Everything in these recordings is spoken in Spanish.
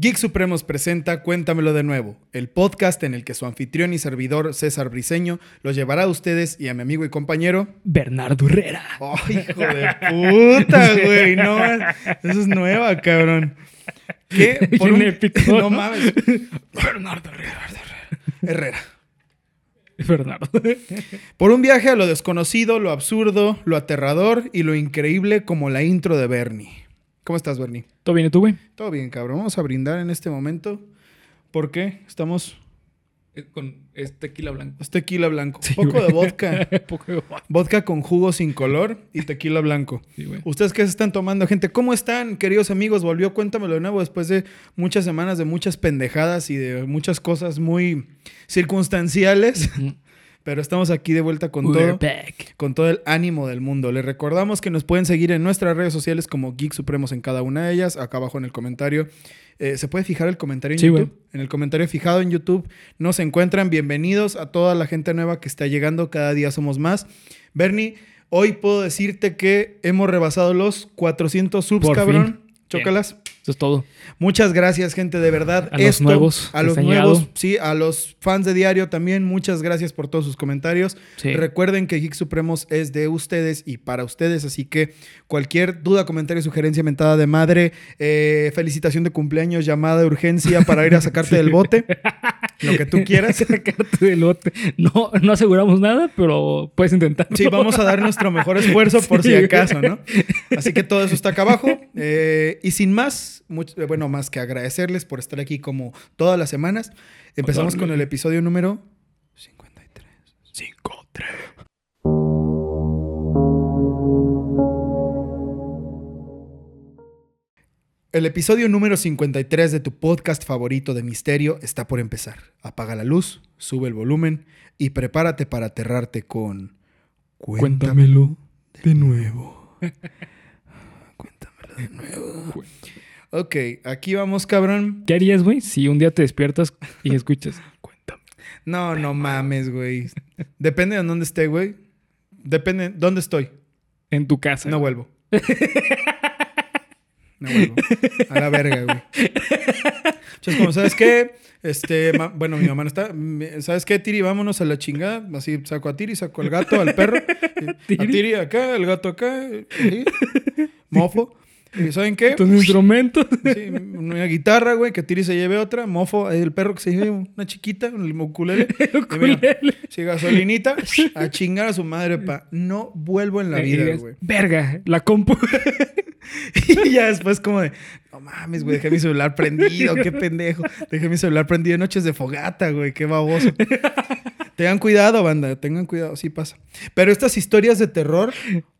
Geek Supremos presenta Cuéntamelo de nuevo, el podcast en el que su anfitrión y servidor César Briseño los llevará a ustedes y a mi amigo y compañero. Bernardo Herrera. ¡Ay, hijo de puta, güey! No, eso es nueva, cabrón. ¿Qué? Por un- épico, No ¿no? mames. Bernardo Herrera. Herrera. Bernardo. Por un viaje a lo desconocido, lo absurdo, lo aterrador y lo increíble como la intro de Bernie. ¿Cómo estás, Bernie? ¿Todo bien y tú, güey? Todo bien, cabrón. Vamos a brindar en este momento. ¿Por qué? Estamos... Con este tequila blanco. Es tequila blanco. Sí, Un poco güey. de vodka. Poco de vodka. Vodka con jugo sin color y tequila blanco. Sí, güey. ¿Ustedes qué se están tomando, gente? ¿Cómo están, queridos amigos? Volvió Cuéntamelo de nuevo después de muchas semanas de muchas pendejadas y de muchas cosas muy circunstanciales. Pero estamos aquí de vuelta con We're todo, back. con todo el ánimo del mundo. Les recordamos que nos pueden seguir en nuestras redes sociales como Geek Supremos en cada una de ellas. Acá abajo en el comentario. Eh, ¿Se puede fijar el comentario en Sí, YouTube? En el comentario fijado en YouTube nos encuentran. Bienvenidos a toda la gente nueva que está llegando. Cada día somos más. Bernie, hoy puedo decirte que hemos rebasado los 400 subs, Por cabrón. fin. Chócalas. Eso es todo. Muchas gracias, gente, de verdad. A los nuevos A los nuevos, llegado. sí, a los fans de Diario también. Muchas gracias por todos sus comentarios. Sí. Recuerden que Geek Supremos es de ustedes y para ustedes, así que cualquier duda, comentario, sugerencia, mentada de madre, eh, felicitación de cumpleaños, llamada de urgencia para ir a sacarte del bote, lo que tú quieras. Sacarte del lote. No, no aseguramos nada, pero puedes intentar. Sí, vamos a dar nuestro mejor esfuerzo por Sí, si acaso, ¿no? Así que todo eso está acá abajo. Eh, y sin más, much- eh, bueno, más que agradecerles por estar aquí como todas las semanas, empezamos con el episodio número 53. 53. El episodio número 53 de tu podcast favorito de misterio está por empezar. Apaga la luz, sube el volumen y prepárate para aterrarte con... Cuéntamelo de nuevo. Cuéntamelo de nuevo. Ok, aquí vamos, cabrón. ¿Qué harías, güey, si un día te despiertas y escuchas? Cuéntame. No, no mames, güey. Depende de dónde esté, güey. Depende de dónde estoy. En tu casa. No vuelvo. No vuelvo. A la verga, güey. Entonces, como, ¿sabes qué? Este, bueno, mi mamá no está. ¿Sabes qué, Tiri? Vámonos a la chingada. Así saco a Tiri, saco al gato, al perro. A Tiri acá, el gato acá. ¿sí? Mofo. ¿Y saben qué? Tus instrumentos. Sí, una guitarra, güey, que Tiri se lleve otra. Mofo, el perro que se lleve una chiquita, un ukulele. Mira, Sí, gasolinita, a chingar a su madre, pa. No vuelvo en la Y vida, güey. Verga, la compu. Y ya después como de, no mames, güey, dejé mi celular prendido, qué pendejo. Dejé mi celular prendido en noches de fogata, güey, qué baboso. Tengan cuidado, banda, tengan cuidado, sí pasa. Pero estas historias de terror,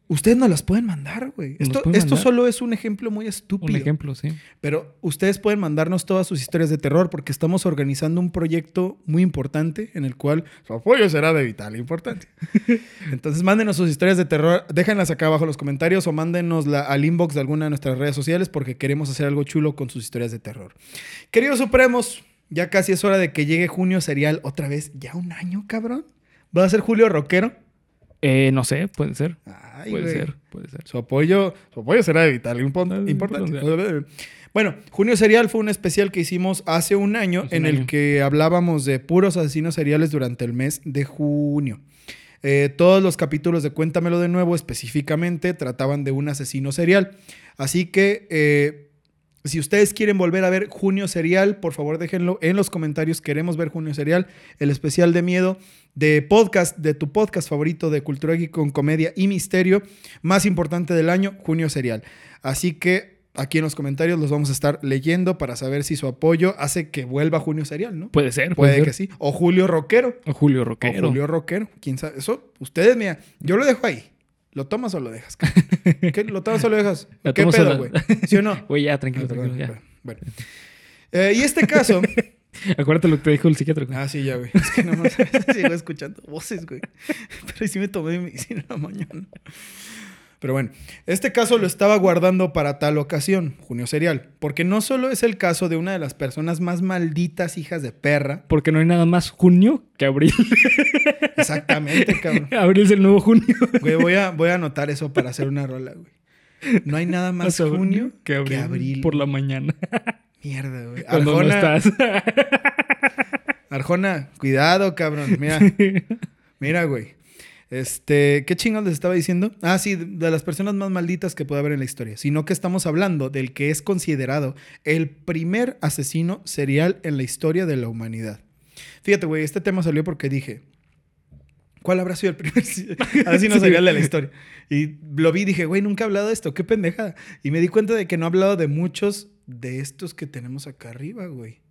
ustedes no las pueden mandar, güey. Esto, pueden esto mandar. solo es un ejemplo muy estúpido. Un ejemplo, sí. Pero ustedes pueden mandarnos todas sus historias de terror porque estamos organizando un proyecto muy importante en el cual su apoyo será de vital importancia. Entonces mándenos sus historias de terror, déjenlas acá abajo en los comentarios o mándenos al inbox de alguna de nuestras redes sociales porque queremos hacer algo chulo con sus historias de terror. Queridos Supremos, ya casi es hora de que llegue junio serial otra vez. ¿Ya un año, cabrón? ¿Va a ser Julio Rockero? Eh, no sé, puede ser. Ay, puede güey. ser, puede ser. Su apoyo, su apoyo será de vital Ah, importante. Bueno, Junio Serial fue un especial que hicimos hace un año Hace en un el año. que hablábamos de puros asesinos seriales durante el mes de junio. Eh, todos los capítulos de Cuéntamelo de nuevo específicamente trataban de un asesino serial. Así que eh, si ustedes quieren volver a ver Junio Serial, por favor déjenlo en los comentarios. Queremos ver Junio Serial, el especial de miedo de podcast, de tu podcast favorito de cultura geek con comedia y misterio, más importante del año, Junio Serial. Así que aquí en los comentarios los vamos a estar leyendo para saber si su apoyo hace que vuelva Junio Serial, ¿no? Puede ser, Puede puede, que ser. sí. O Julio Rockero. O Julio O Roquero. Julio Rockero. ¿Quién sabe? Eso, ustedes, mira, yo lo dejo ahí. ¿Lo tomas o lo dejas? ¿Qué? ¿Lo tomas o lo dejas? ¿Qué o pedo, güey? ¿Sí o no? Güey, ya, tranquilo, Ah, perdón, tranquilo, ya. Bueno. Eh, y este caso. Acuérdate lo que te dijo el psiquiatra. güey. ah, sí, ya, güey. Es que no más sigo escuchando voces, güey. Pero sí me tomé mi medicina en la mañana. Pero bueno, este caso lo estaba guardando para tal ocasión, Junio Serial, porque no solo es el caso de una de las personas más malditas hijas de perra. Porque no hay nada más junio que abril. Exactamente, cabrón. abril es el nuevo junio. Güey, voy a, voy a anotar eso para hacer una rola, güey. No hay nada más Más abril junio que abril, por la mañana. Mierda, güey. Cuando no Arjona, estás. Arjona, cuidado, cabrón. Mira, mira, güey. Este, ¿qué chingón les estaba diciendo? Ah, sí, de las personas más malditas que puede haber en la historia, sino que estamos hablando del que es considerado el primer asesino serial en la historia de la humanidad. Fíjate, güey, este tema salió porque dije, ¿cuál habrá sido el primer asesino Sí. serial de la historia? Y lo vi y dije, güey, nunca he hablado de esto, qué pendejada. Y me di cuenta de que no he hablado de muchos de estos que tenemos acá arriba, güey.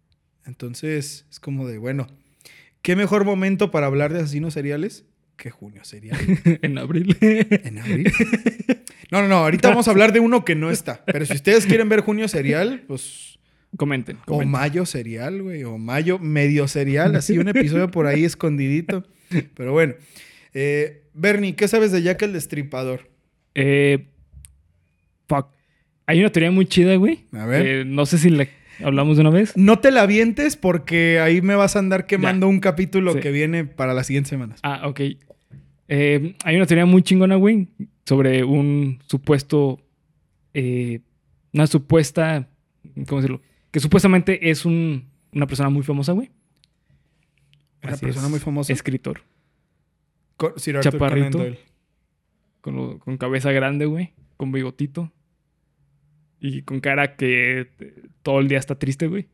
Entonces, es como de, bueno, ¿qué mejor momento para hablar de asesinos seriales que junio serial? en abril. ¿En abril? No, no, no, ahorita vamos a hablar de uno que no está. Pero si ustedes quieren ver junio serial, pues... comenten. O mayo serial, güey. O mayo medio serial, así un episodio por ahí escondidito. Pero bueno. Eh, Bernie, ¿qué sabes de Jack el Destripador? Eh, fuck. Hay una teoría muy chida, güey. A ver. Eh, no sé si la hablamos de una vez. No te la avientes porque ahí me vas a andar quemando un capítulo Sí. que viene para las siguientes semanas. Ah, ok. Eh, hay una teoría muy chingona, güey, sobre un supuesto. eh, una supuesta. ¿Cómo decirlo? Que supuestamente es un, una persona muy famosa, güey. Una Así persona es. muy famosa. Escritor. Co- Sir Arthur Conan chaparrito. Doyle. Con, lo- con cabeza grande, güey. Con bigotito. Y con cara que todo el día está triste, güey.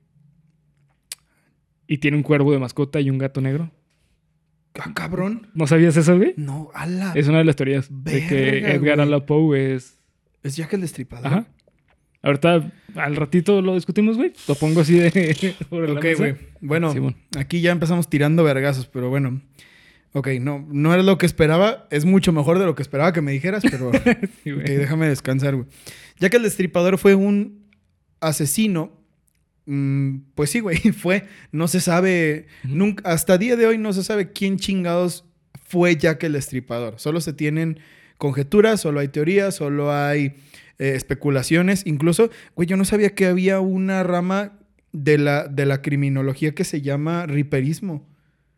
Y tiene un cuervo de mascota y un gato negro. Ah, cabrón. ¿No sabías eso, güey? No, ala. Es una de las teorías de que Edgar. Allan Poe es Es Jack el Destripador. Ajá. Ahorita, al ratito lo discutimos, güey. Lo pongo así de Ok, güey. Bueno, aquí ya empezamos tirando vergazos, pero bueno. Ok, no, no era lo que esperaba. Es mucho mejor de lo que esperaba que me dijeras, pero Sí, güey. ok, déjame descansar, güey. Ya que el destripador fue un asesino, mm, pues sí, güey, fue. No se sabe, nunca, hasta día de hoy no se sabe quién chingados fue Jack el destripador. Solo se tienen conjeturas, solo hay teorías, solo hay eh, especulaciones. Incluso, güey, yo no sabía que había una rama de la, de la criminología que se llama riperismo.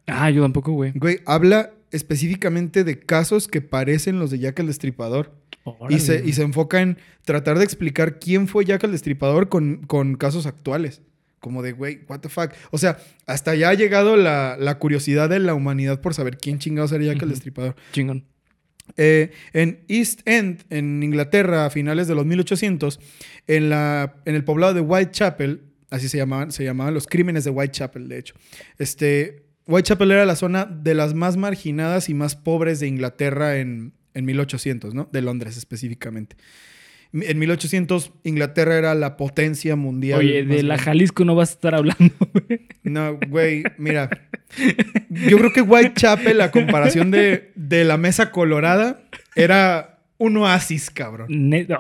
Ah, yo tampoco, güey. Güey, habla específicamente de casos que parecen los de Jack el Destripador. Y se, y se enfoca en tratar de explicar quién fue Jack el Destripador con, con casos actuales. Como de, güey, what the fuck. O sea, hasta allá ha llegado la, la curiosidad de la humanidad por saber quién chingados era Jack el Ujú. Destripador. Chingón. Eh, en East End, en Inglaterra, a finales de los 1800, en, la, en el poblado de Whitechapel, así se llamaban, se llamaban los crímenes de Whitechapel, de hecho. Este, Whitechapel era la zona de las más marginadas y más pobres de Inglaterra en, en 1800, ¿no? De Londres específicamente. En 1800, Inglaterra era la potencia mundial. Oye, de la grande. Jalisco no vas a estar hablando, güey. No, güey, mira. Yo creo que Whitechapel, a comparación de, de la Mesa Colorada, era un oasis, cabrón. Ne- No,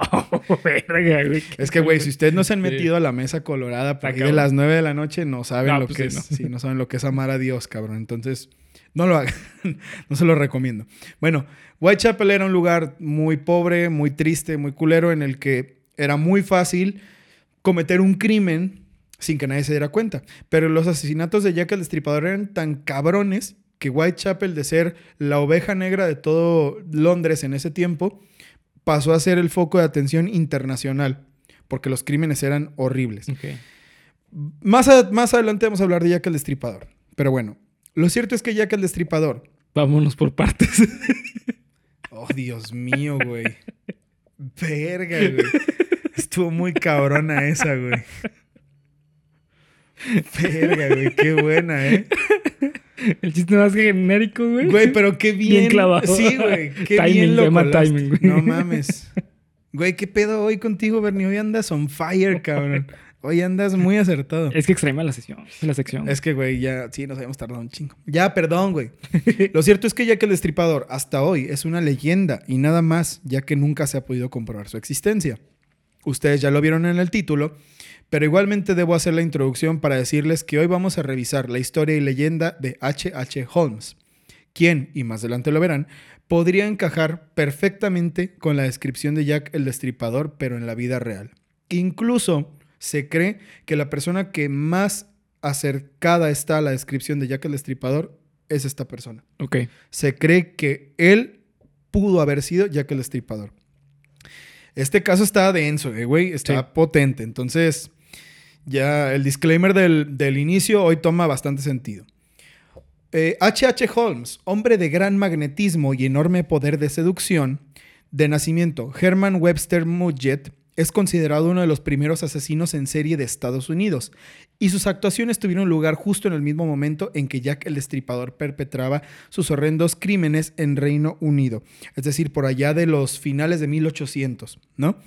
verga, güey. Es que, güey, si ustedes no se han metido a la Mesa Colorada por ahí de las 9 de la noche, no saben No, lo pues que sí, es. no. Sí, no saben lo que es amar a Dios, cabrón. Entonces, no lo hagan. no se lo recomiendo. Bueno, Whitechapel era un lugar muy pobre, muy triste, muy culero, en el que era muy fácil cometer un crimen sin que nadie se diera cuenta. Pero los asesinatos de Jack el Destripador eran tan cabrones que Whitechapel, de ser la oveja negra de todo Londres en ese tiempo, pasó a ser el foco de atención internacional, porque los crímenes eran horribles. Ok. Más, a- más adelante vamos a hablar de Jack el Destripador. Pero bueno, lo cierto es que Jack el Destripador... Vámonos por partes. Oh, Dios mío, güey. Verga, güey. Estuvo muy cabrona esa, güey. Verga, güey. Qué buena, ¿eh? El chiste más genérico, güey. Güey, pero qué bien. Bien clavado. Sí, güey. Qué Timing, bien lo llama timing, güey. No mames. Güey, ¿qué pedo hoy contigo, Bernie? Hoy andas on fire, cabrón. Hoy andas muy acertado. Es que extrema la sesión, la sección. Es que, güey, ya sí nos habíamos tardado un chingo. Ya, perdón, güey. Lo cierto es que Jack el Destripador hasta hoy es una leyenda y nada más, ya que nunca se ha podido comprobar su existencia. Ustedes ya lo vieron en el título, pero igualmente debo hacer la introducción para decirles que hoy vamos a revisar la historia y leyenda de H.H. Holmes, quien, y más adelante lo verán, podría encajar perfectamente con la descripción de Jack el Destripador, pero en la vida real. Incluso se cree que la persona que más acercada está a la descripción de Jack el Destripador es esta persona. Ok. Se cree que él pudo haber sido Jack el Destripador. Este caso está denso, eh, güey, está Sí. potente. Entonces, ya el disclaimer del, del inicio hoy toma bastante sentido. Eh, H.H. Holmes, hombre de gran magnetismo y enorme poder de seducción, de nacimiento Herman Webster Mudgett, es considerado uno de los primeros asesinos en serie de Estados Unidos, y sus actuaciones tuvieron lugar justo en el mismo momento en que Jack el Destripador perpetraba sus horrendos crímenes en Reino Unido, es decir, por allá de los finales de 1800, ¿no?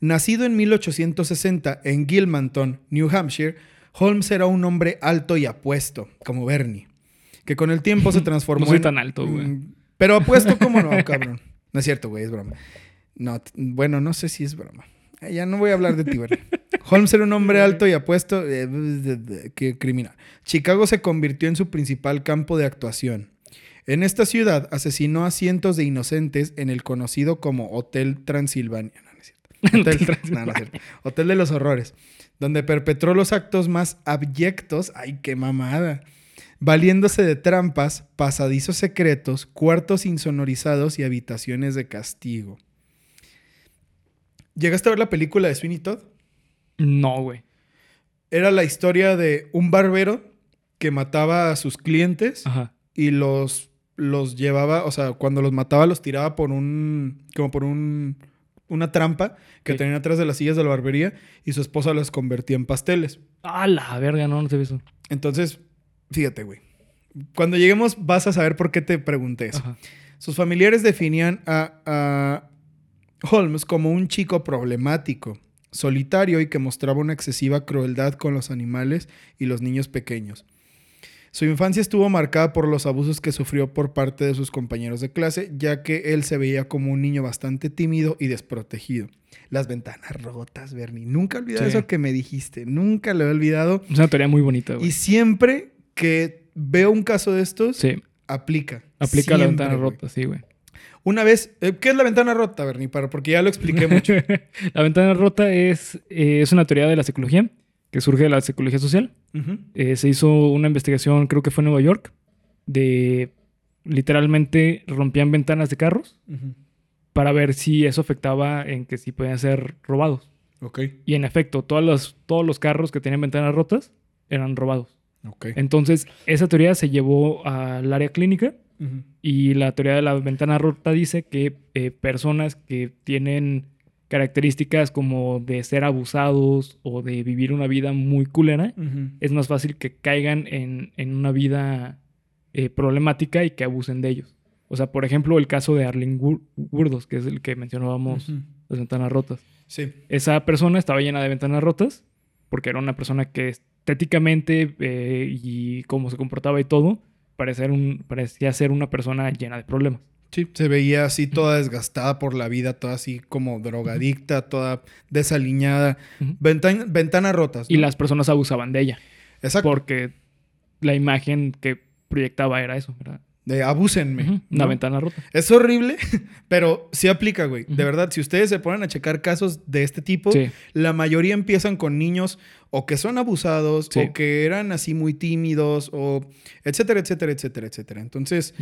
Nacido en 1860 en Gilmanton, New Hampshire, Holmes era un hombre alto y apuesto, como Bernie, que con el tiempo se transformó No soy en- tan alto, güey. Mm, Pero apuesto como no, cabrón. No es cierto, güey, es broma. No, bueno, no sé si es broma. Eh, Ya no voy a hablar de ti. Holmes era un hombre alto y apuesto eh, de- de- que criminal. Chicago se convirtió en su principal campo de actuación. En esta ciudad asesinó a cientos de inocentes en el conocido como Hotel Transilvania. No, no es cierto. Hotel, no, no es cierto. Hotel de los Horrores, donde perpetró los actos más abyectos. ¡Ay, qué mamada! Valiéndose de trampas, pasadizos secretos, cuartos insonorizados y habitaciones de castigo. ¿Llegaste a ver la película de Sweeney Todd? No, güey. Era la historia de un barbero que mataba a sus clientes Ajá. y los, los llevaba, o sea, cuando los mataba los tiraba por un, como por un, una trampa que Sí. tenían atrás de las sillas de la barbería y su esposa los convertía en pasteles. Ah, la verga, no, no te eso. Entonces, fíjate, güey. Cuando lleguemos vas a saber por qué te pregunté eso. Ajá. Sus familiares definían a, a Holmes como un chico problemático, solitario y que mostraba una excesiva crueldad con los animales y los niños pequeños. Su infancia estuvo marcada por los abusos que sufrió por parte de sus compañeros de clase, ya que él se veía como un niño bastante tímido y desprotegido. Las ventanas rotas, Bernie. Nunca olvidé Sí. eso que me dijiste. Nunca lo he olvidado. Es una teoría muy bonita, güey. Y siempre que veo un caso de estos, Sí, aplica. aplica la ventana rota, sí, güey. Una vez, eh, ¿qué es la ventana rota, Bernie? Para, porque ya lo expliqué mucho. la ventana rota es, eh, es una teoría de la psicología que surge de la psicología social. Eh, se hizo una investigación, creo que fue en Nueva York, de literalmente rompían ventanas de carros para ver si eso afectaba en que si podían ser robados. Ok, Y en efecto, todos los, todos los carros que tenían ventanas rotas eran robados. ok. Entonces, esa teoría se llevó al área clínica Y la teoría de la ventana rota dice que eh, personas que tienen características como de ser abusados o de vivir una vida muy culera, es más fácil que caigan en, en una vida eh, problemática y que abusen de ellos. O sea, por ejemplo, el caso de Arlene Gurdos, que es el que mencionábamos, Ujú. las ventanas rotas. Sí. Esa persona estaba llena de ventanas rotas porque era una persona que estéticamente eh, y cómo se comportaba y todo, parecía, un, parecía ser una persona llena de problemas. Sí, se veía así toda desgastada por la vida, toda así como drogadicta, toda desaliñada. Ujú. Ventan- ventanas rotas. Y las personas abusaban de ella Exacto. porque la imagen que proyectaba era eso, ¿verdad? De abúsenme. Una ¿no? ventana rota. Es horrible, pero sí aplica, güey. De verdad, si ustedes se ponen a checar casos de este tipo, Sí. la mayoría empiezan con niños o que son abusados Sí. o que eran así muy tímidos o etcétera, etcétera, etcétera, etcétera. Entonces,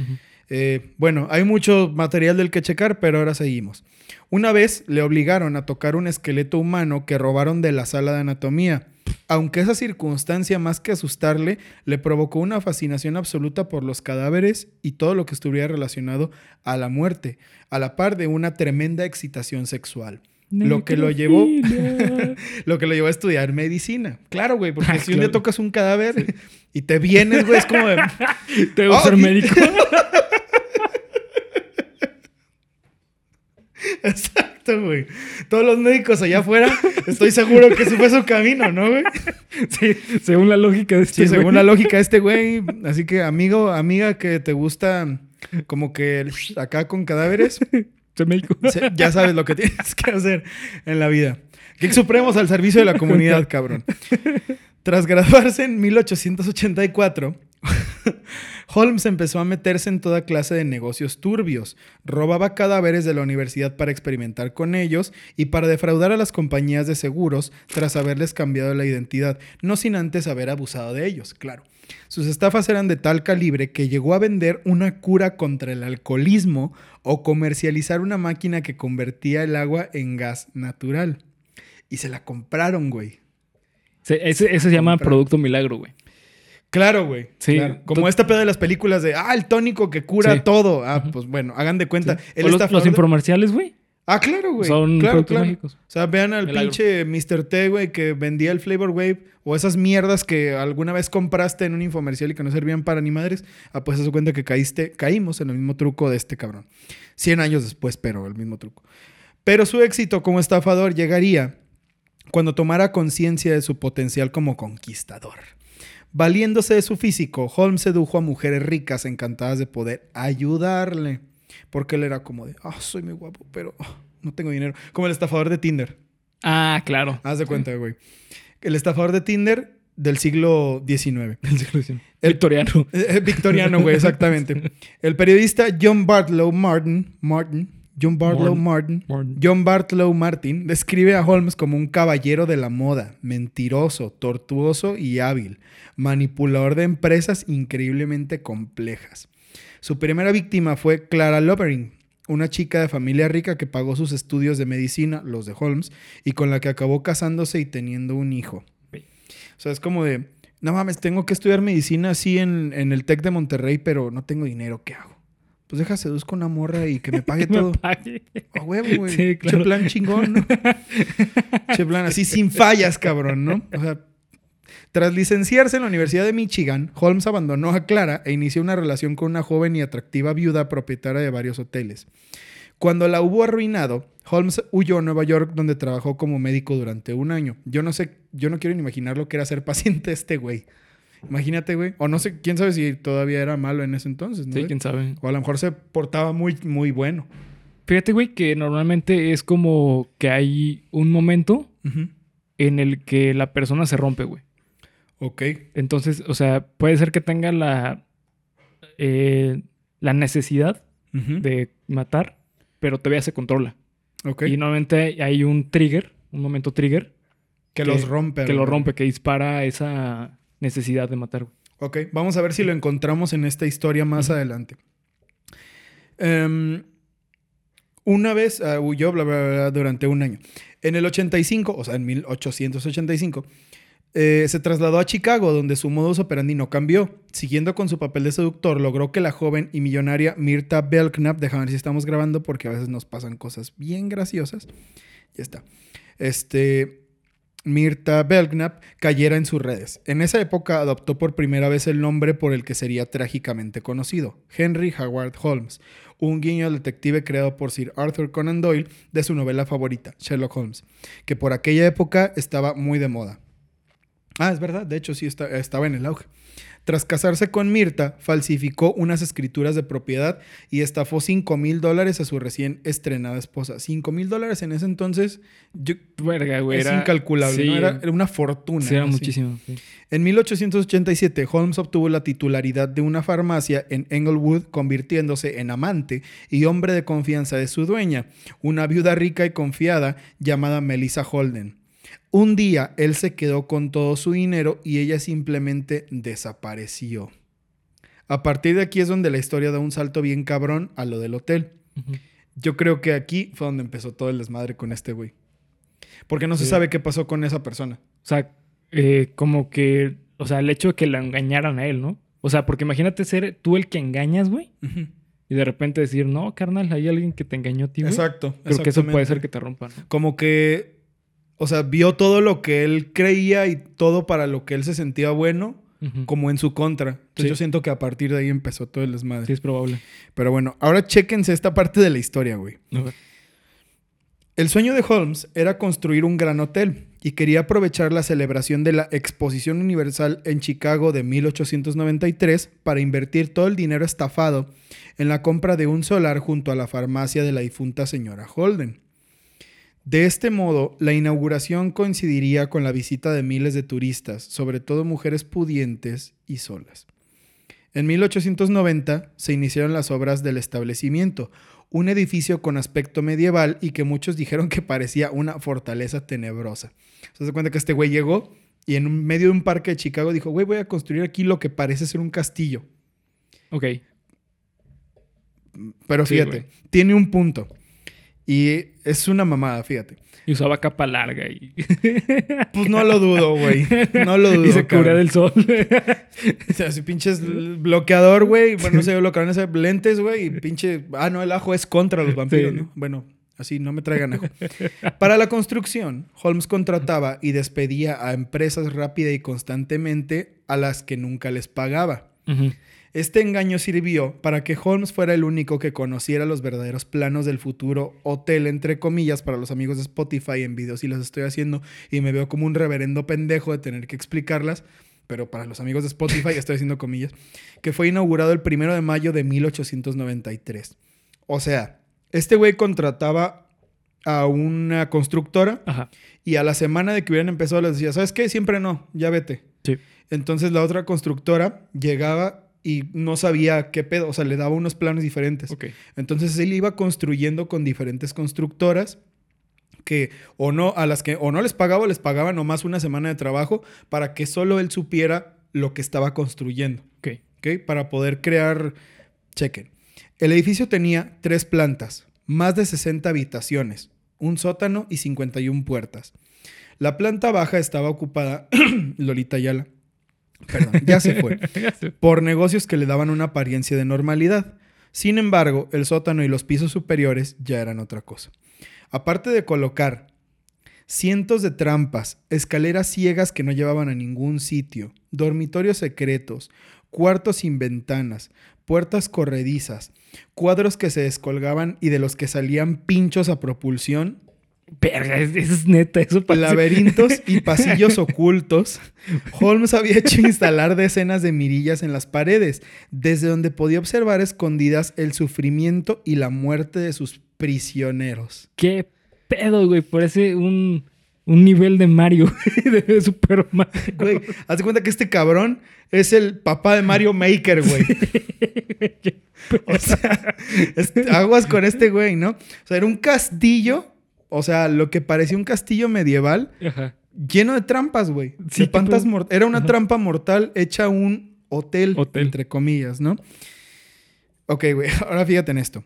eh, bueno, hay mucho material del que checar, pero ahora seguimos. Una vez le obligaron a tocar un esqueleto humano que robaron de la sala de anatomía. Aunque esa circunstancia, más que asustarle, le provocó una fascinación absoluta por los cadáveres y todo lo que estuviera relacionado a la muerte, a la par de una tremenda excitación sexual. Lo que lo llevó-. Lo que lo llevó a estudiar medicina. Claro, güey, porque Ah, si un día tocas un cadáver y te vienes, güey, es como de... Debo Ah, ser y- médico. Exacto, güey. Todos los médicos allá afuera, estoy seguro que ese fue su camino, ¿no, güey? sí, según la lógica de este Sí, según güey. la lógica de este güey. Así que, amigo, amiga que te gusta como que acá con cadáveres, médico. ya sabes lo que tienes que hacer en la vida. Geek Supremos al servicio de la comunidad, cabrón. Tras graduarse en 1884, Holmes empezó a meterse en toda clase de negocios turbios. Robaba cadáveres de la universidad para experimentar con ellos y para defraudar a las compañías de seguros tras haberles cambiado la identidad, no sin antes haber abusado de ellos, claro. Sus estafas eran de tal calibre que llegó a vender una cura contra el alcoholismo o comercializar una máquina que convertía el agua en gas natural. Y se la compraron, güey. Ese se llama producto milagro, güey. Claro, güey. Sí. claro. Como Tú- esta pedo de las películas de, ah, el tónico que cura Sí. todo. Ah, pues bueno, hagan de cuenta. El O los, los infomerciales, güey. Ah, claro, güey. Son claro, productos claro. mágicos. O sea, vean al Milagro. pinche Mr. T, güey, que vendía el Flavor Wave o esas mierdas que alguna vez compraste en un infomercial y que no servían para ni madres. Ah, pues se cuenta que caíste, caímos en el mismo truco de este cabrón. 100 años después, pero el mismo truco. Pero su éxito como estafador llegaría cuando tomara conciencia de su potencial como conquistador. Valiéndose de su físico, Holmes sedujo a mujeres ricas encantadas de poder ayudarle. Porque él era como de, ah, soy muy guapo, pero no tengo dinero. Como el estafador de Tinder. Ah, claro. Haz de cuenta, güey. El estafador de Tinder del siglo XIX. El siglo XIX. El- Victoriano. Eh, eh, Victoriano, güey, exactamente. El periodista John Bartlow Martin, Martin, John Bartlow Martin, Martin. John Bartlow Martin describe a Holmes como un caballero de la moda, mentiroso, tortuoso y hábil, manipulador de empresas increíblemente complejas. Su primera víctima fue Clara Lovering, una chica de familia rica que pagó sus estudios de medicina, los de Holmes, y con la que acabó casándose y teniendo un hijo. O sea, es como de, no mames, tengo que estudiar medicina así en, en el TEC de Monterrey, pero no tengo dinero, ¿qué hago? Pues deja seduzco una morra y que me pague Me todo. pague. A huevo, güey. Sí, Che claro. plan chingón, ¿no? che plan así sin fallas, cabrón, ¿no? O sea, tras licenciarse en la Universidad de Michigan, Holmes abandonó a Clara e inició una relación con una joven y atractiva viuda propietaria de varios hoteles. Cuando la hubo arruinado, Holmes huyó a Nueva York donde trabajó como médico durante un año. Yo no sé, yo no quiero ni imaginar lo que era ser paciente este güey. Imagínate, güey. O no sé, quién sabe si todavía era malo en ese entonces, ¿no? Sí, quién sabe. O a lo mejor se portaba muy, muy bueno. Fíjate, güey, que normalmente es como que hay un momento en el que la persona se rompe, güey. Ok. Entonces, o sea, puede ser que tenga la, eh, la necesidad de matar, pero todavía se controla. Ok. Y normalmente hay un trigger, un momento trigger, que, que- los rompe. que lo rompe, que dispara esa necesidad de matar. Ok, vamos a ver si lo encontramos en esta historia más adelante. Em, una vez ah, huyó bla, bla, bla, durante un año. En el 85, o sea, en 1885, eh, se trasladó a Chicago, donde su modus operandi no cambió. Siguiendo con su papel de seductor, logró que la joven y millonaria Mirta Belknap, déjame ver si estamos grabando porque a veces nos pasan cosas bien graciosas. Ya está. Este, Mirta Belknap cayera en sus redes. En esa época adoptó por primera vez el nombre por el que sería trágicamente conocido, Henry Howard Holmes, un guiño al detective creado por Sir Arthur Conan Doyle de su novela favorita, Sherlock Holmes, que por aquella época estaba muy de moda. Ah, es verdad, de hecho sí está- estaba en el auge. Tras casarse con Mirta, falsificó unas escrituras de propiedad y estafó 5 mil dólares a su recién estrenada esposa. 5 mil dólares en ese entonces yo, Verga, güey. es era- incalculable, sí, ¿no? Era, era una fortuna. sí, era muchísimo. sí. En 1887, Holmes obtuvo la titularidad de una farmacia en Englewood, convirtiéndose en amante y hombre de confianza de su dueña, una viuda rica y confiada llamada Melissa Holden. Un día él se quedó con todo su dinero y ella simplemente desapareció. A partir de aquí es donde la historia da un salto bien cabrón a lo del hotel. Yo creo que aquí fue donde empezó todo el desmadre con este güey. Porque no se sabe qué pasó con esa persona. O sea, eh, como que, o sea, el hecho de que lo engañaran a él, ¿no? O sea, porque imagínate ser tú el que engañas, güey, y de repente decir, no, carnal, hay alguien que te engañó a ti, güey. Exacto. Creo que eso puede ser que te rompan. ¿no? como que, o sea, vio todo lo que él creía y todo para lo que él se sentía bueno, como en su contra. Entonces Sí. yo siento que a partir de ahí empezó todo el desmadre. Sí, es probable. Pero bueno, ahora chéquense esta parte de la historia, güey. El sueño de Holmes era construir un gran hotel y quería aprovechar la celebración de la Exposición Universal en Chicago de 1893 para invertir todo el dinero estafado en la compra de un solar junto a la farmacia de la difunta señora Holden. De este modo, la inauguración coincidiría con la visita de miles de turistas, sobre todo mujeres pudientes y solas. En 1890 se iniciaron las obras del establecimiento, un edificio con aspecto medieval y que muchos dijeron que parecía una fortaleza tenebrosa. Se da cuenta que este güey llegó y en medio de un parque de Chicago dijo, güey, voy a construir aquí lo que parece ser un castillo. Ok. Pero fíjate, tiene un punto. Y es una mamada, fíjate. Y usaba capa larga y, Pues no lo dudo, güey. No lo dudo. y se cubría del sol. O sea, si pinches bloqueador, güey. Bueno, no sé lo que van a hacer. Lentes, güey. Y pinche. Ah, no, el ajo es contra los vampiros, Sí. ¿no? Bueno, así no me traigan ajo. Para la construcción, Holmes contrataba y despedía a empresas rápida y constantemente a las que nunca les pagaba. Ujú. Este engaño sirvió para que Holmes fuera el único que conociera los verdaderos planos del futuro hotel, entre comillas, para los amigos de Spotify en videos y los estoy haciendo y me veo como un reverendo pendejo de tener que explicarlas, pero para los amigos de Spotify estoy haciendo comillas, que fue inaugurado el primero de mayo de 1893. O sea, este güey contrataba a una constructora Ajá. y a la semana de que hubieran empezado les decía, ¿sabes qué? Siempre no, ya vete. Sí. Entonces la otra constructora llegaba y no sabía qué pedo, o sea, le daba unos planos diferentes. Ok. Entonces él iba construyendo con diferentes constructoras que o no a las que o no les pagaba o les pagaba nomás una semana de trabajo para que solo él supiera lo que estaba construyendo, Ok. ¿ok? Para poder crear chequen. El edificio tenía tres plantas, más de 60 habitaciones, un sótano y 51 puertas. La planta baja estaba ocupada Lolita Ayala. Perdón, ya se fue por negocios que le daban una apariencia de normalidad. Sin embargo, el sótano y los pisos superiores ya eran otra cosa. Aparte de colocar cientos de trampas, escaleras ciegas que no llevaban a ningún sitio, dormitorios secretos, cuartos sin ventanas, puertas corredizas, cuadros que se descolgaban y de los que salían pinchos a propulsión, Verga, es- eso es neta. Eso parece- laberintos y pasillos ocultos, Holmes había hecho instalar decenas de mirillas en las paredes, desde donde podía observar escondidas el sufrimiento y la muerte de sus prisioneros. ¿Qué pedo, güey? Parece un, un nivel de Mario. de Super Mario. Güey, haz de cuenta que este cabrón es el papá de Mario Maker, güey. O sea, aguas con este güey, ¿no? O sea, era un castillo, o sea, lo que parecía un castillo medieval, Ajá. lleno de trampas, güey. Sí, pantas mor- Era una Ajá. trampa mortal hecha un hotel, Hotel. entre comillas, ¿no? Ok, güey, ahora fíjate en esto.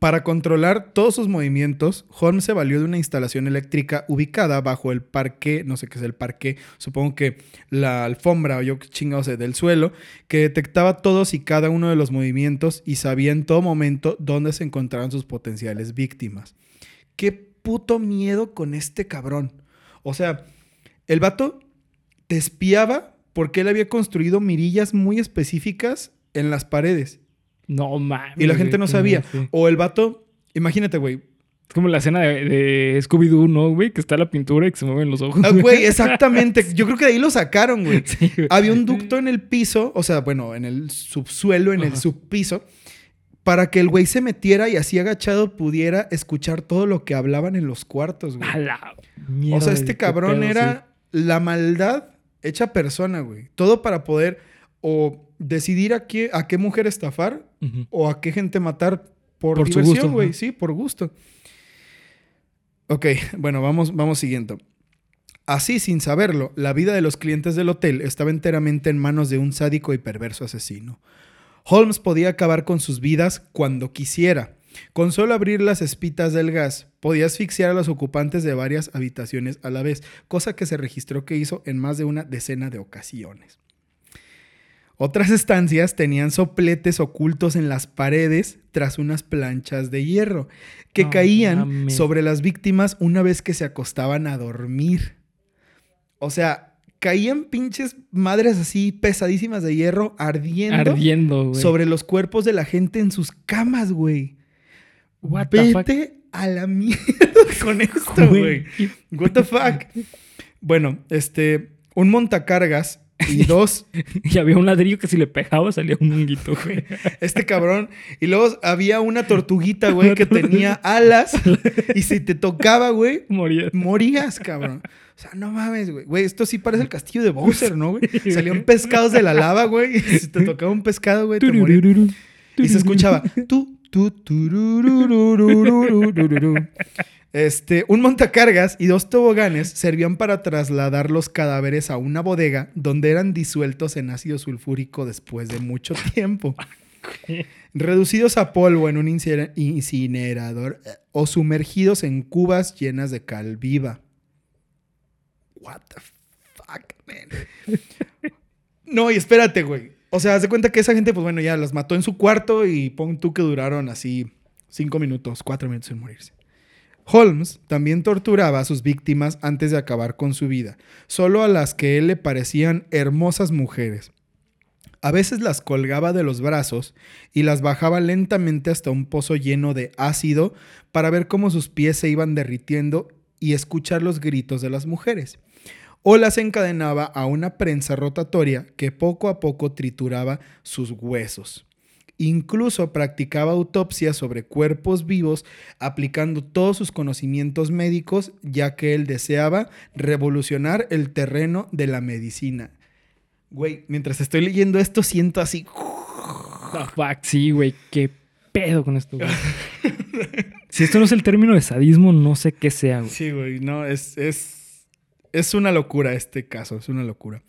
Para controlar todos sus movimientos, Holmes se valió de una instalación eléctrica ubicada bajo el parque, no sé qué es el parque, supongo que la alfombra o yo qué chingados sé, del suelo, que detectaba todos y cada uno de los movimientos y sabía en todo momento dónde se encontraban sus potenciales víctimas. Qué puto miedo con este cabrón. O sea, el vato te espiaba porque él había construido mirillas muy específicas en las paredes No mames. y la gente no sabía. sí. O el vato, imagínate, güey. Es como la escena de, de Scooby-Doo, ¿no, güey? Que está la pintura y que se mueven los ojos. Ah, güey, exactamente. Yo creo que de ahí lo sacaron, güey. Sí, güey. Había un ducto en el piso, o sea, bueno, en el subsuelo, en el subpiso, para que el güey se metiera y así agachado pudiera escuchar todo lo que hablaban en los cuartos, güey. A la O mierda, sea, este cabrón pedo, era la maldad hecha persona, güey. Todo para poder o decidir a qué, a qué mujer estafar o a qué gente matar por, Por su diversión, gusto, güey. Sí, por gusto. Ok, bueno, vamos, vamos siguiendo. Así, sin saberlo, la vida de los clientes del hotel estaba enteramente en manos de un sádico y perverso asesino. Holmes podía acabar con sus vidas cuando quisiera. Con solo abrir las espitas del gas, podía asfixiar a los ocupantes de varias habitaciones a la vez, cosa que se registró que hizo en más de una decena de ocasiones. Otras estancias tenían sopletes ocultos en las paredes tras unas planchas de hierro que caían sobre las víctimas una vez que se acostaban a dormir. O sea, caían pinches madres así pesadísimas de hierro ardiendo, Ardiendo, güey. sobre los cuerpos de la gente en sus camas, güey. What the fuck? Vete a la mierda con esto. Güey. What the fuck. Bueno, este, un montacargas y dos. y había un ladrillo que si le pegaba salía un honguito, güey. Este cabrón. Y luego había una tortuguita, güey, que tenía alas. y si te tocaba, güey. Morías. Morías, cabrón. O sea, no mames, güey. Güey, esto sí parece el castillo de Bowser, ¿no, güey? Salían pescados de la lava, güey. Y si te tocaba un pescado, güey, morías. Y se escuchaba. Este, un montacargas y dos toboganes servían para trasladar los cadáveres a una bodega donde eran disueltos en ácido sulfúrico después de mucho tiempo. Reducidos a polvo en un inciner- incinerador eh, o sumergidos en cubas llenas de cal viva. What the fuck, man. No, y espérate, güey. O sea, haz de cuenta que esa gente, pues bueno, ya las mató en su cuarto y pon tú que duraron así cinco minutos, cuatro minutos en morirse. Holmes también torturaba a sus víctimas antes de acabar con su vida, solo a las que él le parecían hermosas mujeres. A veces las colgaba de los brazos y las bajaba lentamente hasta un pozo lleno de ácido para ver cómo sus pies se iban derritiendo y escuchar los gritos de las mujeres. O las encadenaba a una prensa rotatoria que poco a poco trituraba sus huesos. Incluso practicaba autopsias sobre cuerpos vivos aplicando todos sus conocimientos médicos ya que él deseaba revolucionar el terreno de la medicina. Güey, mientras estoy leyendo esto siento así... The fuck, sí, güey. Qué pedo con esto, güey. si esto no es el término de sadismo, no sé qué sea, güey. Sí, güey, no, es, es, es una locura este caso, es una locura.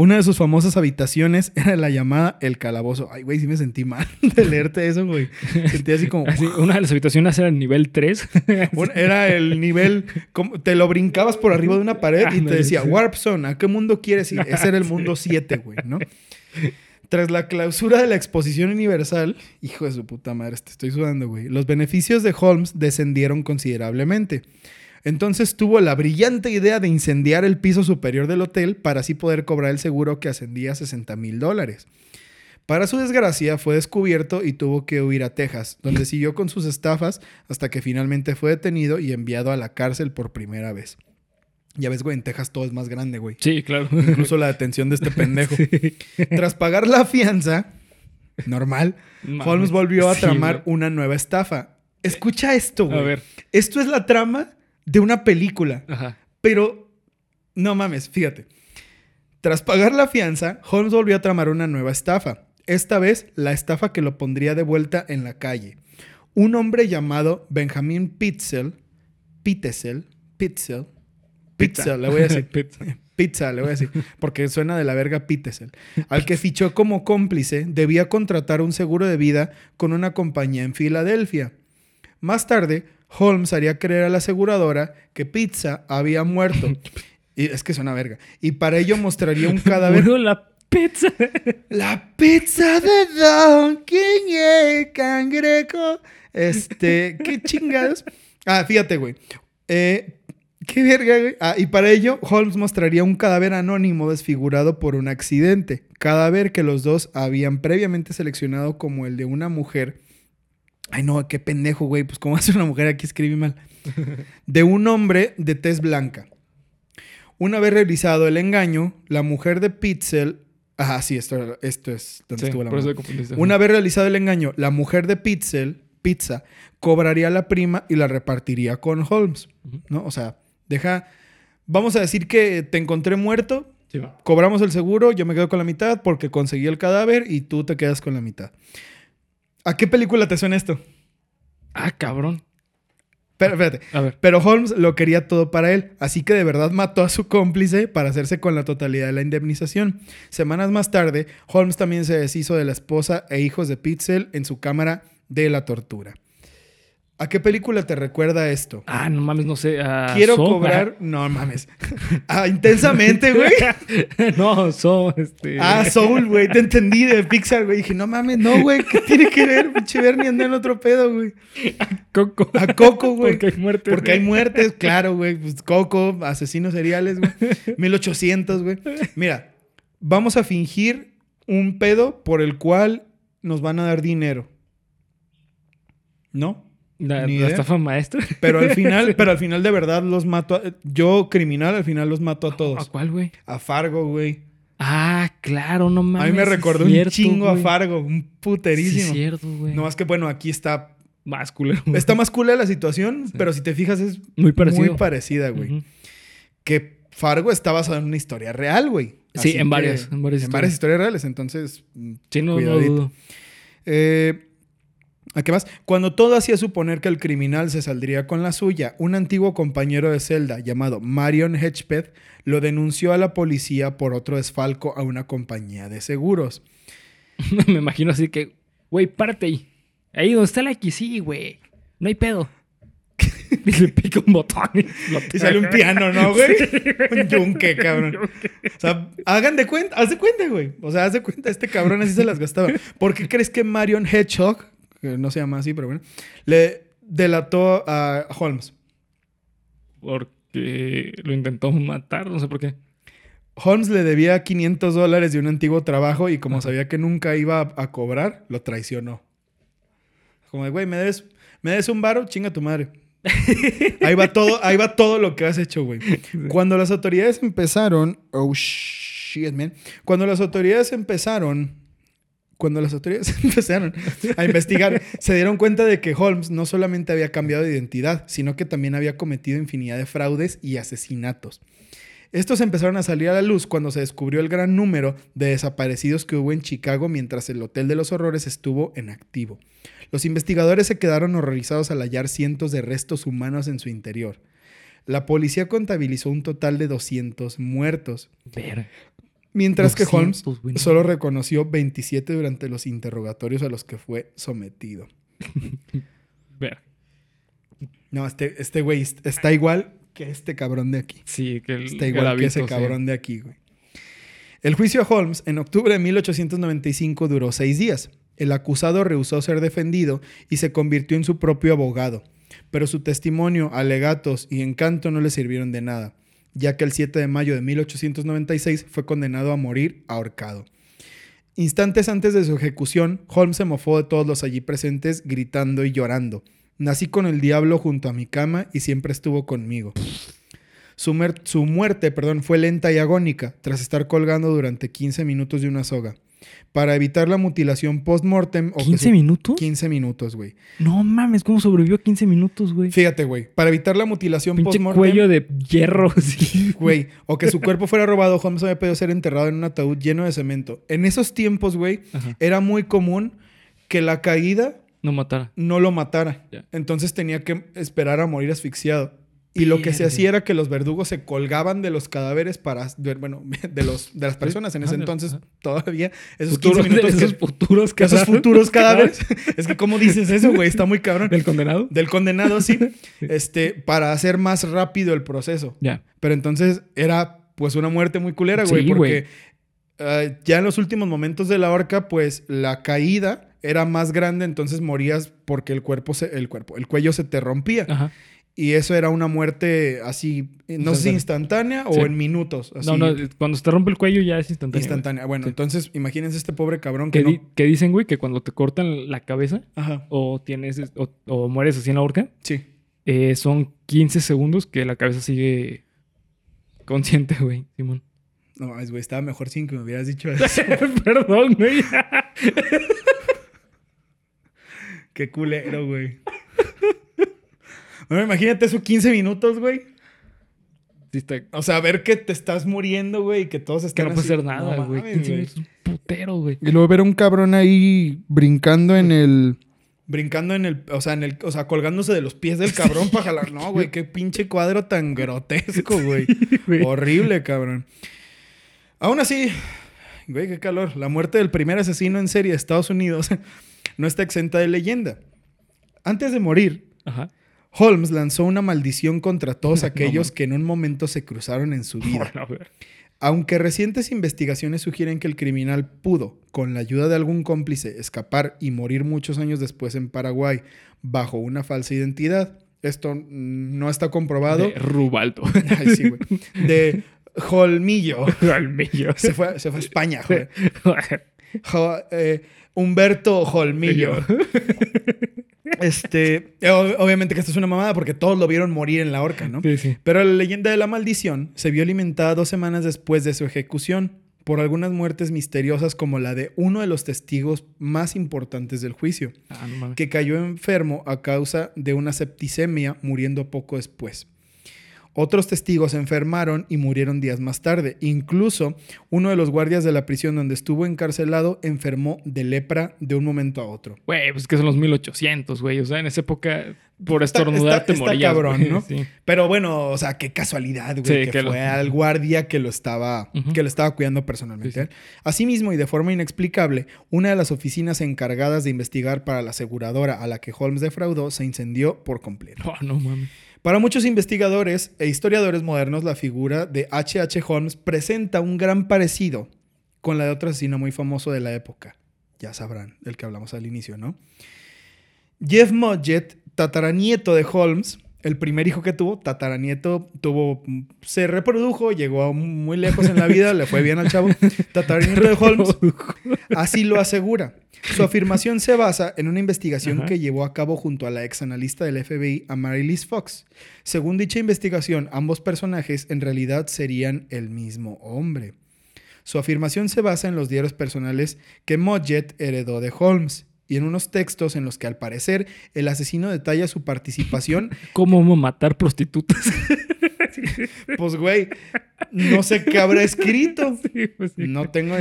Una de sus famosas habitaciones era la llamada El Calabozo. Ay, güey, sí me sentí mal de leerte eso, güey. Sentí así como... Así, una de las habitaciones era el nivel 3. Un- Era el nivel, como, te lo brincabas por arriba de una pared y te decía. Warp Zone, ¿a qué mundo quieres ir? Ese era el mundo 7, güey, ¿no? Tras la clausura de la exposición universal, hijo de su puta madre, te estoy sudando, güey, los beneficios de Holmes descendieron considerablemente. Entonces tuvo la brillante idea de incendiar el piso superior del hotel para así poder cobrar el seguro que ascendía a 60 mil dólares. Para su desgracia, fue descubierto y tuvo que huir a Texas, donde siguió con sus estafas hasta que finalmente fue detenido y enviado a la cárcel por primera vez. Ya ves, güey, en Texas todo es más grande, güey. Sí, claro. Incluso la detención de este pendejo. Tras pagar la fianza, normal. Holmes volvió a tramar una nueva estafa. Escucha esto, güey. A ver. Esto es la trama de una película. Ajá. Pero, no mames, fíjate. Tras pagar la fianza, Holmes volvió a tramar una nueva estafa. Esta vez, la estafa que lo pondría de vuelta en la calle. Un hombre llamado Benjamin Pitzel, Pitzel, Pitzel, Pitzel, le voy a decir. Pizza. Pizza, le voy a decir, porque suena de la verga Pitzel, al que fichó como cómplice, debía contratar un seguro de vida con una compañía en Filadelfia. Más tarde, Holmes haría creer a la aseguradora que Pizza había muerto. Y es que suena verga. Y para ello mostraría un cadáver. Murió la pizza. La pizza de Don Quiñe Cangrejo. Este, qué chingados. Ah, fíjate, güey. Eh, qué verga, güey. Ah, y para ello, Holmes mostraría un cadáver anónimo desfigurado por un accidente. Cadáver que los dos habían previamente seleccionado como el de una mujer. Ay, no, qué pendejo, güey. Pues, ¿cómo hace una mujer aquí? Escribí mal. De un hombre de tez blanca. Una vez realizado el engaño, la mujer de Pitzel. Ajá, sí, esto, esto es donde Sí, estuvo la mano. Una vez realizado el engaño, la mujer de Pitzel, Pizza, cobraría la prima y la repartiría con Holmes. ¿No? O sea, deja. Vamos a decir que te encontré muerto, Sí, cobramos el seguro, yo me quedo con la mitad porque conseguí el cadáver y tú te quedas con la mitad. ¿A qué película te suena esto? Ah, cabrón. Pero, espérate. A ver. Pero Holmes lo quería todo para él, así que de verdad mató a su cómplice para hacerse con la totalidad de la indemnización. Semanas más tarde, Holmes también se deshizo de la esposa e hijos de Pitzel en su cámara de la tortura. ¿A qué película te recuerda esto? Ah, no mames, no sé. Quiero So, cobrar. No mames. Ah, intensamente, güey. no, so, este. Ah, Soul, güey. Te entendí de Pixar, güey. Dije, no mames, no, güey. ¿Qué tiene que ver? Pinche Bernie anda en otro pedo, güey. Coco. A Coco, güey. Porque hay muerte. Porque hay muertes, claro, güey. Pues Coco, asesinos seriales, güey. 1800, güey. Mira, vamos a fingir un pedo por el cual nos van a dar dinero. ¿No? La, Ni la estafa maestra. Pero al final, pero al final de verdad los mato a- Yo, criminal, al final los mato a ¿A todos. cuál, güey? A Fargo, güey. Ah, claro, no A mames. mí me sí recordó cierto, un chingo a. Fargo, un Sí, puterísimo. es cierto, güey. no más que bueno, aquí está Más culero. está más cool la situación, pero si te fijas es Muy parecido. muy parecida, güey. Que Fargo está basado en una historia real, güey. Sí, en varias, en varias varias historias reales, entonces Sí, no, no dudo. Eh, ¿A qué más? Cuando todo hacía suponer que el criminal se saldría con la suya, un antiguo compañero de celda llamado Marion Hedgepeth lo denunció a la policía por otro desfalco a una compañía de seguros. me imagino así que, güey, párate ahí. Ahí donde está la X, sí, güey. No hay pedo. y le pica un botón. Y sale un piano, ¿no, güey? un yunque, cabrón. O sea, hagan de cuenta, haz de cuenta, güey. O sea, haz de cuenta, este cabrón así se las gastaba. ¿Por qué crees que Marion Hedgehog, que no se llama así, pero bueno, le delató a Holmes? Porque lo intentó matar, no sé por qué. Holmes le debía 500 dólares de un antiguo trabajo y como sabía que nunca iba a, a cobrar, lo traicionó. Como de, güey, me des, me un varo, chinga tu madre. ahí va todo, ahí va todo lo que has hecho, güey. Cuando las autoridades empezaron, oh shit, man. Cuando las autoridades empezaron, cuando las autoridades empezaron a investigar, se dieron cuenta de que Holmes no solamente había cambiado de identidad, sino que también había cometido infinidad de fraudes y asesinatos. Estos empezaron a salir a la luz cuando se descubrió el gran número de desaparecidos que hubo en Chicago mientras el Hotel de los Horrores estuvo en activo. Los investigadores se quedaron horrorizados al hallar cientos de restos humanos en su interior. La policía contabilizó un total de 200 muertos, Verga. Mientras que Holmes 200, güey, no. solo reconoció 27 durante los interrogatorios a los que fue sometido. Verga. No, este, este güey est- está igual que este cabrón de aquí. Sí, que el Está igual que ese gravito, sí. cabrón de aquí, güey. El juicio a Holmes en octubre de 1895 duró seis días. El acusado rehusó ser defendido y se convirtió en su propio abogado. Pero su testimonio, alegatos y encanto no le sirvieron de nada, ya que el 7 de mayo de 1896 fue condenado a morir ahorcado. Instantes antes de su ejecución, Holmes se mofó de todos los allí presentes, gritando y llorando. Nací con el diablo junto a mi cama y siempre estuvo conmigo. Su, su muerte perdón, fue lenta y agónica, tras estar colgando durante 15 minutos de una soga. Para evitar la mutilación post-mortem... o que ¿15 su- minutos? 15 minutos, güey. No mames, ¿cómo sobrevivió 15 minutos, güey? Fíjate, güey. Para evitar la mutilación post-mortem... cuello de hierro, sí. Güey, o que su cuerpo fuera robado, Holmes había podido ser enterrado en un ataúd lleno de cemento. En esos tiempos, güey, era muy común que la caída No matara. no lo matara. Entonces tenía que esperar a morir asfixiado. Y lo que se hacía era que los verdugos se colgaban de los cadáveres para, bueno, de, los, de las personas en ese entonces todavía. Esos Futuros, 15 minutos esos que- futuros que esos cadáveres. futuros cadáveres. es que, ¿cómo dices eso, güey? Está muy cabrón. ¿Del condenado? Del condenado, sí. Este, para hacer más rápido el proceso. Ya. Pero entonces era, pues, una muerte muy culera, güey. Sí, porque eh, ya en los últimos momentos de la horca, pues, la caída era más grande, entonces morías porque el cuerpo, se, el cuerpo, el cuello se te rompía. Ajá. Y eso era una muerte así, no sé si instantánea o Sí. en minutos. Así, No, no, cuando se te rompe el cuello ya es instantáneo. güey. instantánea. Bueno, Sí. entonces imagínense este pobre cabrón que Que, no... di- que dicen, güey, que cuando te cortan la cabeza Ajá, o tienes o, o mueres así en la horca, sí. eh, son 15 segundos que la cabeza sigue consciente, güey, Simón. No mames, güey, estaba mejor sin que me hubieras dicho eso. Perdón, güey. Qué culero, güey. Bueno, imagínate eso 15 minutos, güey. Sí O sea, ver que te estás muriendo, güey, y que todos que están no puede así. hacer nada, No güey. mames, 15 güey. minutos es un putero, güey. Y luego ver a un cabrón ahí brincando en el. Brincando en el. O sea, en el. O sea, colgándose de los pies del cabrón para jalar. No, güey, qué pinche cuadro tan grotesco, güey. güey. Horrible, cabrón. Aún así, güey, qué calor. La muerte del primer asesino en serie de Estados Unidos no está exenta de leyenda. Antes de morir, Ajá. Holmes lanzó una maldición contra todos aquellos que en un momento se cruzaron en su vida. Bueno. Aunque recientes investigaciones sugieren que el criminal pudo, con la ayuda de algún cómplice, escapar y morir muchos años después en Paraguay bajo una falsa identidad, esto no está comprobado. De Rubaldo. Ay, sí, güey. De Holmillo. Al millo. Se fue, se fue a España, güey. Jo- eh, Humberto Holmillo. Este, o- obviamente que esto es una mamada porque todos lo vieron morir en la horca, ¿no? Sí, sí. Pero la leyenda de la maldición se vio alimentada dos semanas después de su ejecución por algunas muertes misteriosas como la de uno de los testigos más importantes del juicio, Ah, no que cayó enfermo a causa de una septicemia, muriendo poco después. Otros testigos se enfermaron y murieron días más tarde. Incluso uno de los guardias de la prisión donde estuvo encarcelado enfermó de lepra de un momento a otro. Güey, pues que son los 1800, güey. O sea, en esa época, por estornudar está- te está morías, cabrón. ¿no? Sí. Pero bueno, o sea, qué casualidad, güey, Sí, que, que lo- fue al guardia que lo estaba, que lo estaba cuidando personalmente. Sí. Asimismo, y de forma inexplicable, una de las oficinas encargadas de investigar para la aseguradora a la que Holmes defraudó se incendió por completo. Oh, no mames. Para muchos investigadores e historiadores modernos, la figura de H.H. Holmes presenta un gran parecido con la de otro asesino muy famoso de la época. Ya sabrán, del que hablamos al inicio, ¿no? Jeff Mudgett, tataranieto de Holmes, el primer hijo que tuvo, tataranieto, tuvo, se reprodujo, llegó muy lejos en la vida, le fue bien al chavo. Tataranieto de Holmes, así lo asegura. Su afirmación se basa en una investigación Ajá. que llevó a cabo junto a la ex analista del FBI, Amaryllis Fox. Según dicha investigación, ambos personajes en realidad serían el mismo hombre. Su afirmación se basa en los diarios personales que Mudgett heredó de Holmes y en unos textos en los que al parecer el asesino detalla su participación. ¿Cómo matar prostitutas? Pues güey, no sé qué habrá escrito. Sí, pues sí. No tengo.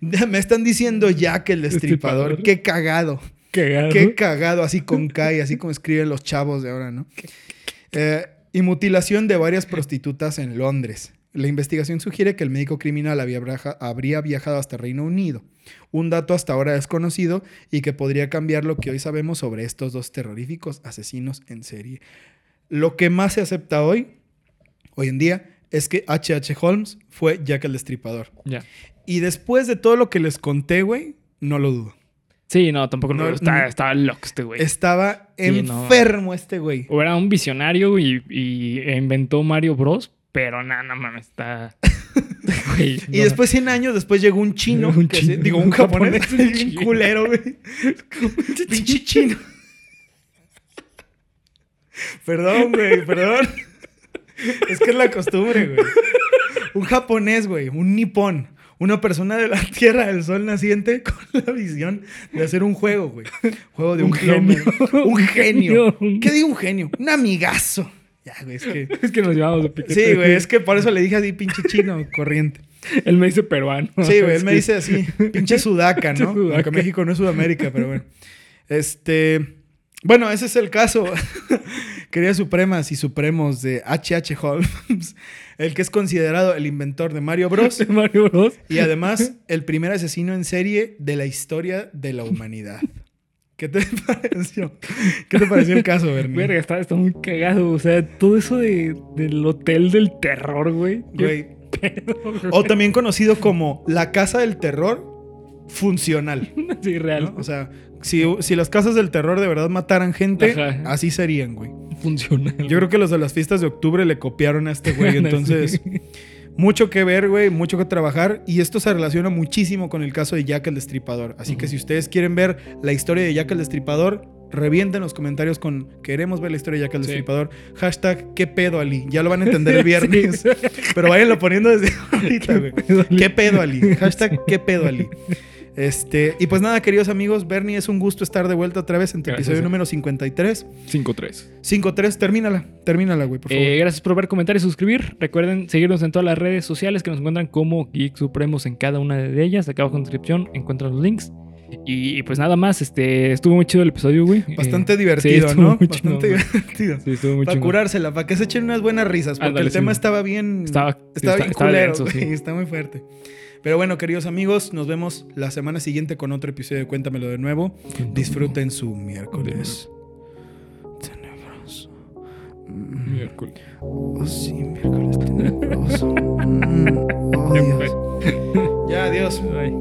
Me están diciendo Jack el destripador. Destripador. Qué cagado. Cagado. Qué cagado, así con K y así como escriben los chavos de ahora, ¿no? Eh, y mutilación de varias prostitutas en Londres. La investigación sugiere que el médico criminal había habría viajado hasta Reino Unido, un dato hasta ahora desconocido y que podría cambiar lo que hoy sabemos sobre estos dos terroríficos asesinos en serie. Lo que más se acepta hoy, hoy en día, es que H.H. Holmes fue Jack el Destripador. Ya. Y después de todo lo que les conté, güey, no lo dudo. Sí, no, tampoco No, está, no. estaba loco este güey. Estaba Sí, no. enfermo este güey. O era un visionario y, y inventó Mario Bros. Pero nada, no mames, está. Güey, Y no. después, 100 años después, llegó un chino. Un chino, se- digo, un un japonés. japonés, un chino. culero, güey. Pinche chino. Perdón, güey, perdón. Es que es la costumbre, güey. Un japonés, güey. Un nipón. Una persona de la Tierra del Sol naciente con la visión de hacer un juego, güey. Juego de un, Un genio. genio. Un genio. ¿Qué digo un genio? Un amigazo. Ya, güey, es que... Es que nos llevamos de piquete. Sí, güey, es que por eso le dije así, pinche chino, corriente. Él me dice peruano. Sí, güey, él me dice así, pinche sudaca, ¿no? Sudaca. Aunque México no es Sudamérica, pero bueno. Este, bueno, ese es el caso, queridas supremas y supremos de H.H. Holmes, el que es considerado el inventor de Mario Bros. De Mario Bros. y además el primer asesino en serie de la historia de la humanidad. ¿Qué te pareció? ¿Qué te pareció el caso, Bernie? Verga, está, está muy cagado. O sea, todo eso de, del hotel del terror, güey. Güey. pedo, güey. O también conocido como la casa del terror funcional. Sí, real. ¿no? O sea, si, si las casas del terror de verdad mataran gente, Ajá. así serían, güey. Funcional. Yo creo que los de las fiestas de octubre le copiaron a este güey. Entonces, mucho que ver, güey, mucho que trabajar. Y esto se relaciona muchísimo con el caso de Jack el Destripador. Así que si ustedes quieren ver la historia de Jack el Destripador, revienten los comentarios con queremos ver la historia de Jack el Sí. Destripador. Hashtag qué pedo Ali. Ya lo van a entender el viernes. Sí. Pero váyanlo poniendo desde ahorita, güey. ¿Qué pedo, Ali? Hashtag ¿Qué pedo, Ali? Este, y pues nada, queridos amigos, Bernie, es un gusto estar de vuelta otra vez en tu Gracias, episodio eh. número 53. 5-3. 5-3, termínala, termínala, güey, por favor. Eh, gracias por ver, comentar y suscribir. Recuerden seguirnos en todas las redes sociales que nos encuentran como Geek Supremos en cada una de ellas. Acá abajo en la descripción encuentran los links. Y, y pues nada más, este estuvo muy chido el episodio, güey. Bastante Eh, divertido, estuvo ¿no? Bastante chingón, divertido. Sí, estuvo muy Para chingón. curársela, para que se echen unas buenas risas, porque Ándale, el tema sí. estaba bien. Estaba- sí, estaba está- bien estaba culero, denso, güey, sí. está muy fuerte. Pero bueno, queridos amigos, nos vemos la semana siguiente con otro episodio de Cuéntamelo de nuevo. Disfruten su miércoles. Tenebroso. Mm. Miércoles. Oh, sí, miércoles tenebroso. oh, Ya, adiós. Bye.